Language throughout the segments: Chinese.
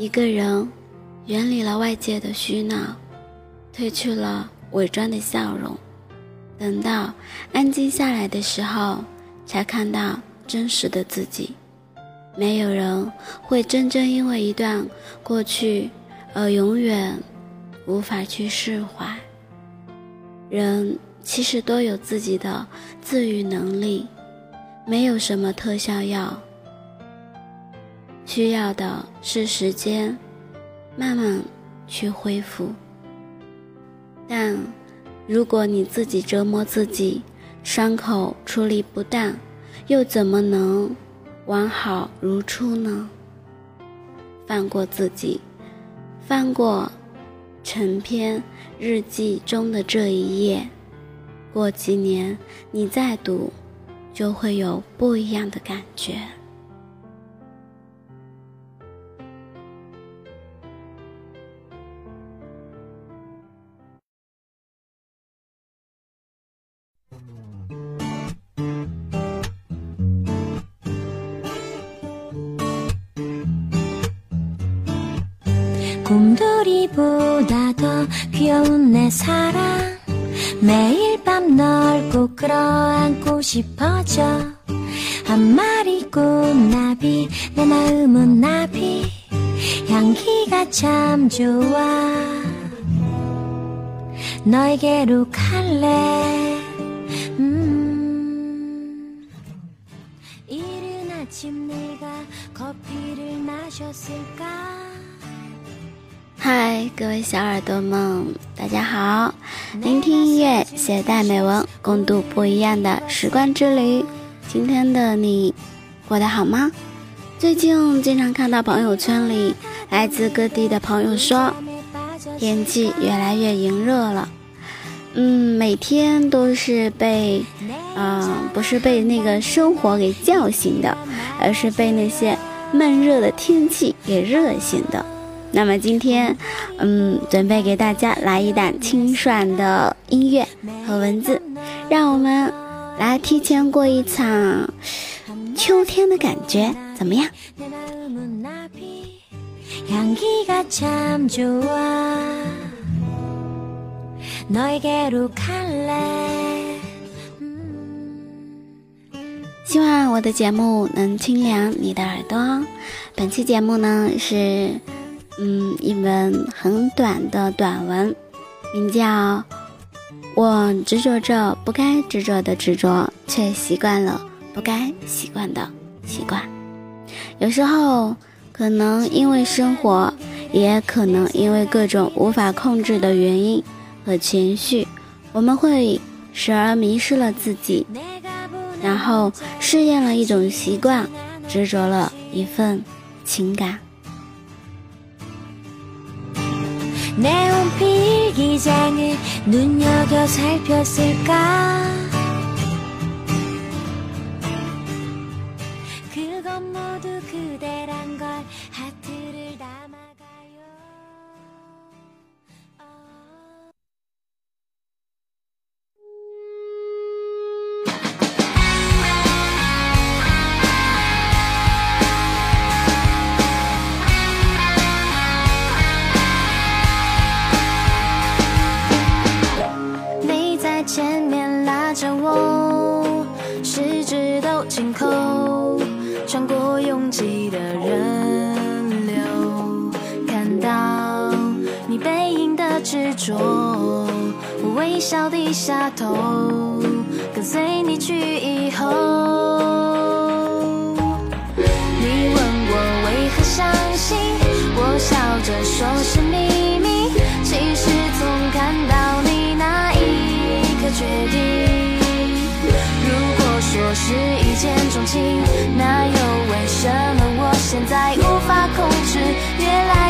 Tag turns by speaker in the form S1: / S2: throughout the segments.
S1: 一个人远离了外界的喧闹，褪去了伪装的笑容，等到安静下来的时候，才看到真实的自己。没有人会真正因为一段过去而永远无法去释怀。人其实都有自己的自愈能力，没有什么特效药。需要的是时间，慢慢去恢复。但如果你自己折磨自己，伤口处理不当，又怎么能完好如初呢？放过自己，翻过成篇日记中的这一页，过几年你再读，就会有不一样的感觉。
S2: 귀여운 내 사랑 매일 밤 널 꼭 끌어안고 싶어져 한 마리 꽃나비 내 마음은 나비 향기가 참 좋아 너에게로 갈래 음 이른 아침네가커피를 마셨을까
S1: 嗨，各位小耳朵们，大家好！聆听音乐，携带美文，共度不一样的时光之旅。今天的你过得好吗？最近经常看到朋友圈里来自各地的朋友说，天气越来越炎热了。嗯，每天都是被，嗯，不是被那个生活给叫醒的，而是被那些闷热的天气给热醒的。那么今天，嗯，准备给大家来一档清爽的音乐和文字，让我们来提前过一场秋天的感觉，怎么样？希望我的节目能清凉你的耳朵。本期节目呢是。嗯，一本很短的短文，名叫《我执着着不该执着的执着，却习惯了不该习惯的习惯》。有时候，可能因为生活，也可能因为各种无法控制的原因和情绪，我们会时而迷失了自己，然后试验了一种习惯，执着了一份情感。
S2: 네온필 일기장을 눈여겨 살폈을까 在前面拉着我，十指都紧扣，穿过拥挤的人流，看到你背影的执着，我微笑低下头，跟随你去以后，你问我为何相信，我笑着说是秘密，其实从看到。决定，如果说是一见钟情，那又为什么我现在无法控制，越来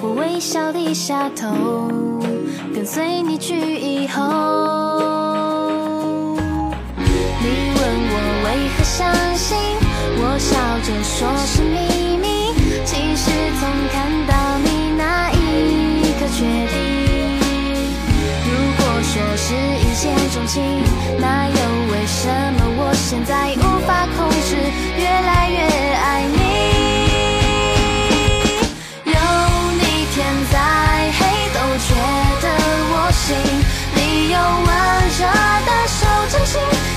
S2: 我微笑低下头，跟随你去以后。你问我为何相信，我笑着说是秘密，其实从看到你那一刻决定。如果说是一见钟情，那又为什么我现在无法控制，越来越爱你？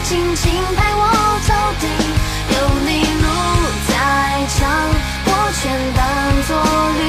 S2: 轻轻拍我头顶。有你路再长，我全当作旅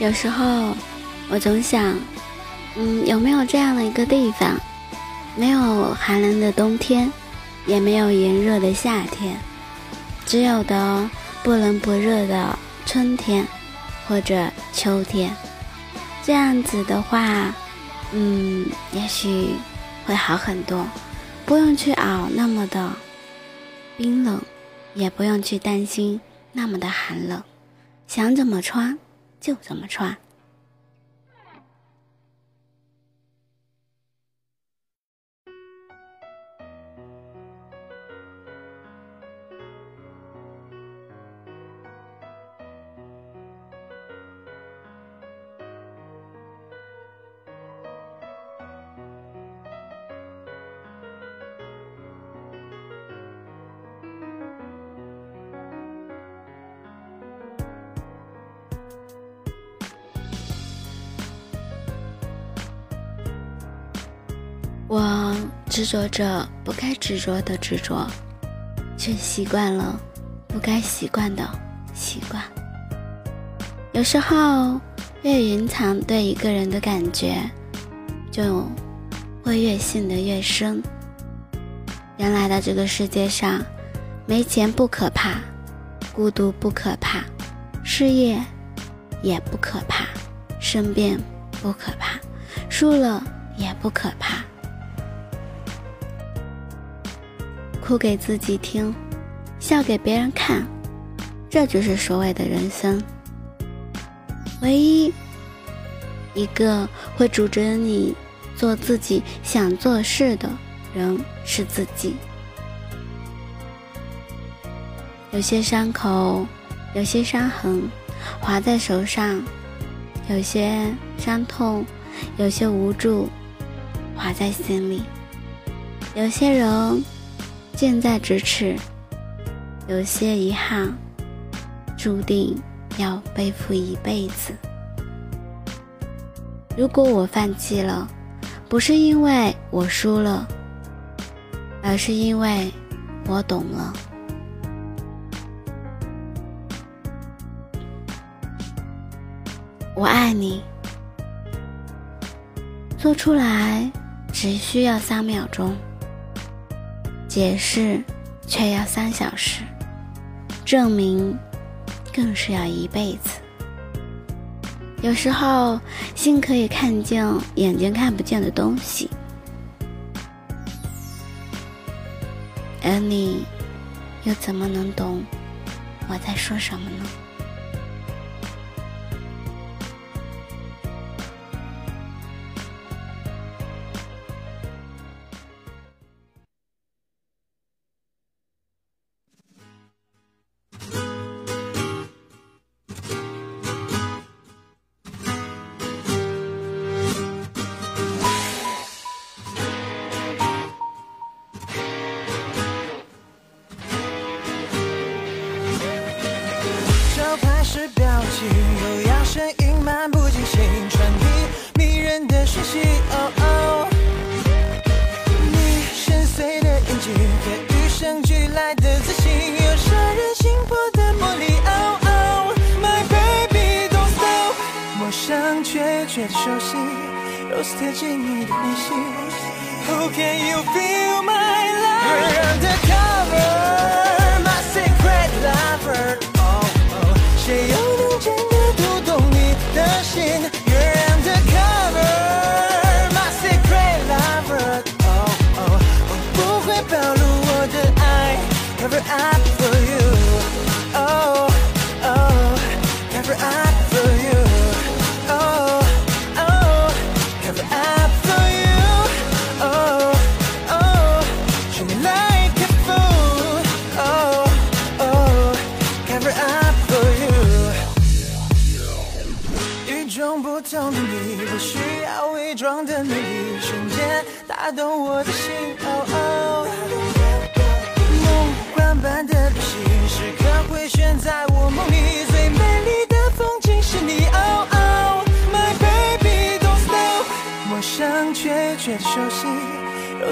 S2: 有
S1: 时候，我总想，嗯，有没有这样的一个地方，没有寒冷的冬天，也没有炎热的夏天，只有的不冷不热的春天或者秋天。这样子的话，嗯，也许会好很多，不用去熬那么的冰冷，也不用去担心那么的寒冷，想怎么穿就这么穿。执着着不该执着的执着，却习惯了不该习惯的习惯。有时候，越隐藏对一个人的感觉，就会越陷得越深。原来的这个世界上，没钱不可怕，孤独不可怕，失业也不可怕，生病不可怕，输了也不可怕。哭给自己听，笑给别人看，这就是所谓的人生。唯一一个会阻止你做自己想做事的人是自己。有些伤口，有些伤痕，划在手上；有些伤痛，有些无助，划在心里。有些人。近在咫尺，有些遗憾，注定要背负一辈子。如果我放弃了，不是因为我输了，而是因为我懂了。我爱你，说出来只需要三秒钟。解释却要三小时，证明更是要一辈子。有时候，心可以看见眼睛看不见的东西，而你又怎么能懂我在说什么呢？
S3: 表情，优雅声音漫不经心，传递迷人的讯息。哦哦，你深邃的眼睛和与生俱来的自信，有杀人心魄的魔力。哦哦，My baby don't stop，陌生却觉得熟悉，Rose 贴近你的内心。Who can you feel my love? 的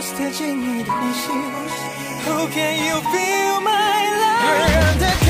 S3: ，Rose 贴近你的内心。Who can you feel my love?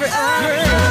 S3: every, hour.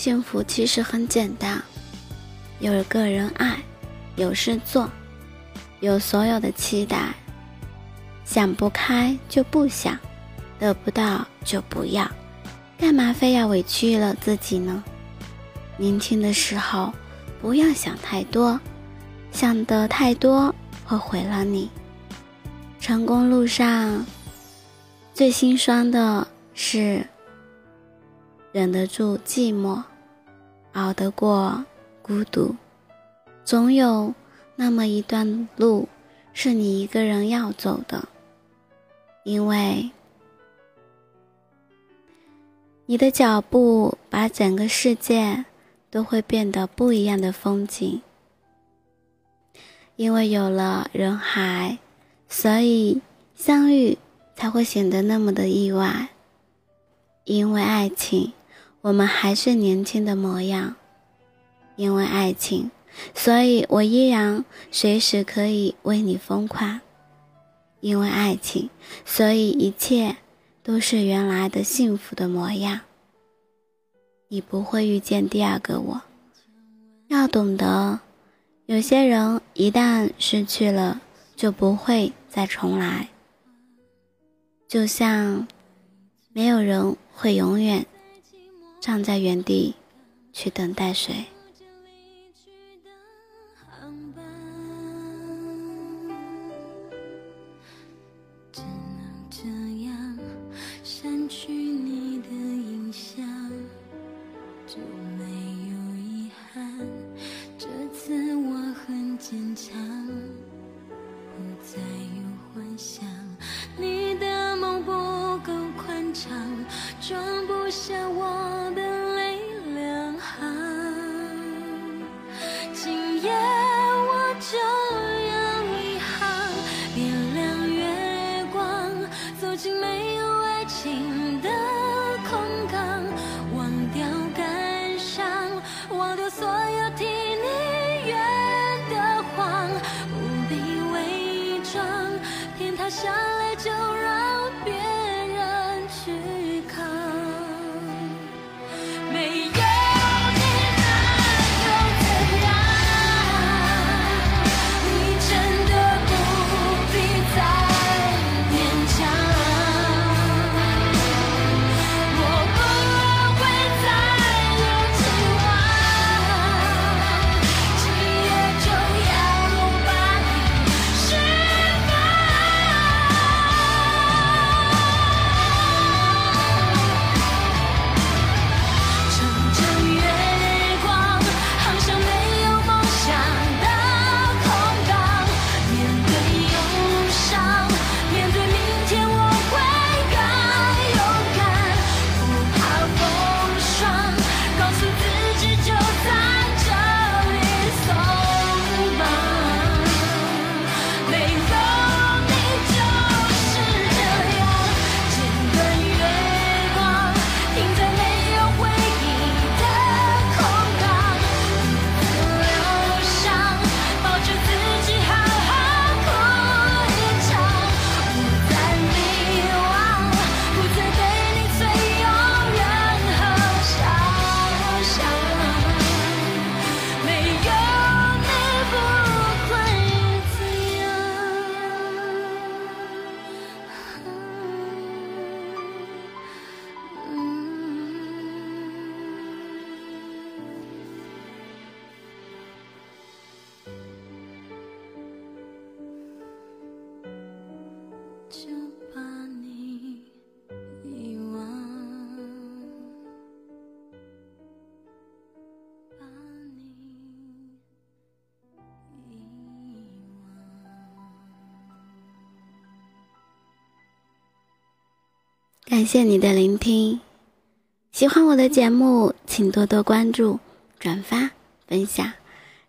S1: 幸福其实很简单，有个人爱，有事做，有所有的期待。想不开就不想，得不到就不要，干嘛非要委屈了自己呢？年轻的时候不要想太多，想得太多会毁了你。成功路上最心酸的是忍得住寂寞，熬得过孤独。总有那么一段路是你一个人要走的，因为你的脚步把整个世界都会变得不一样的风景。因为有了人海，所以相遇才会显得那么的意外。因为爱情，我们还是年轻的模样。因为爱情，所以我依然随时可以为你疯狂。因为爱情，所以一切都是原来的幸福的模样。你不会遇见第二个我。要懂得，有些人一旦失去了，就不会再重来。就像，没有人会永远站在原地去等待谁。
S2: yeah.
S1: 感谢你的聆听，喜欢我的节目，请多多关注、转发、分享，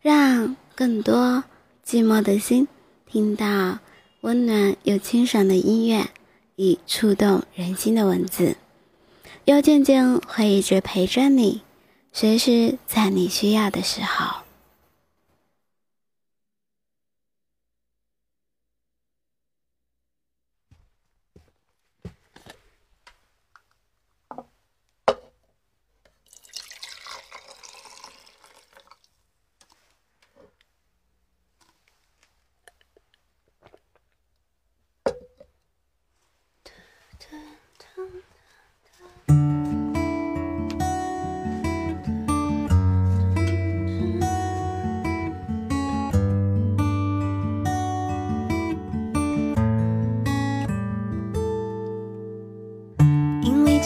S1: 让更多寂寞的心听到温暖又清爽的音乐以触动人心的文字。幽静静会一直陪着你，随时在你需要的时候。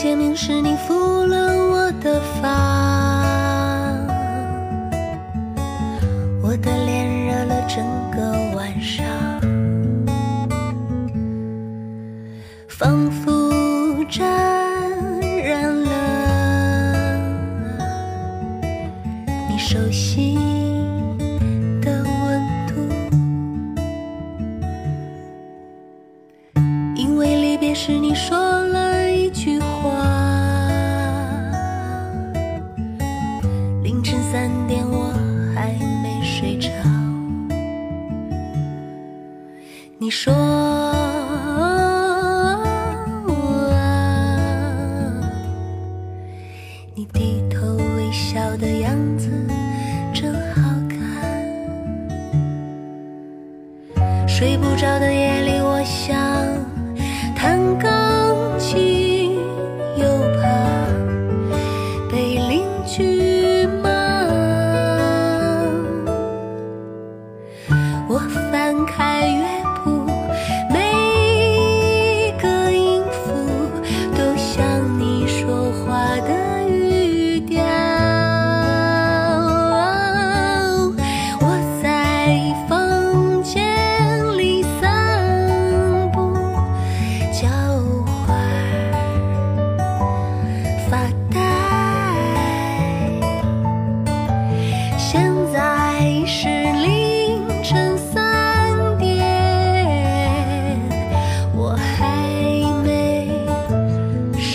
S4: 见面时，你抚了我的发，我的脸热了整个晚上，仿佛这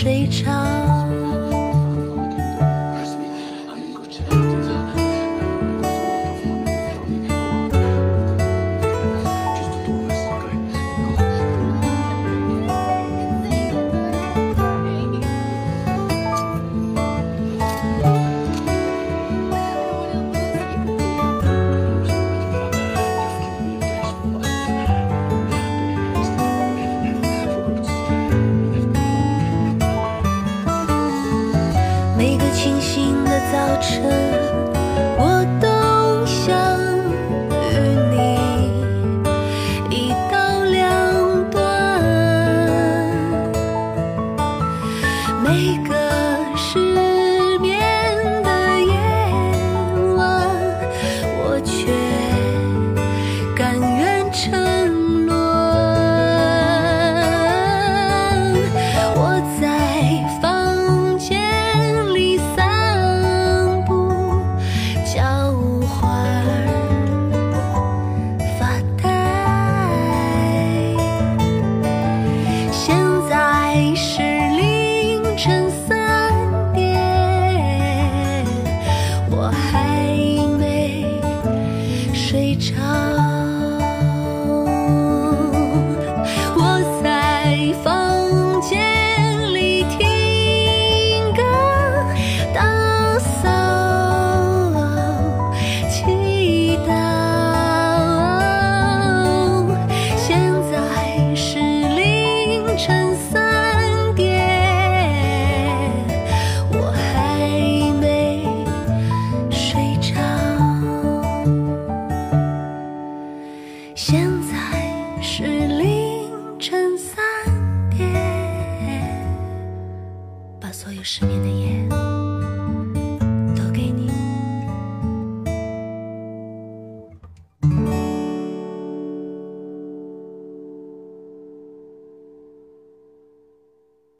S4: 谁唱？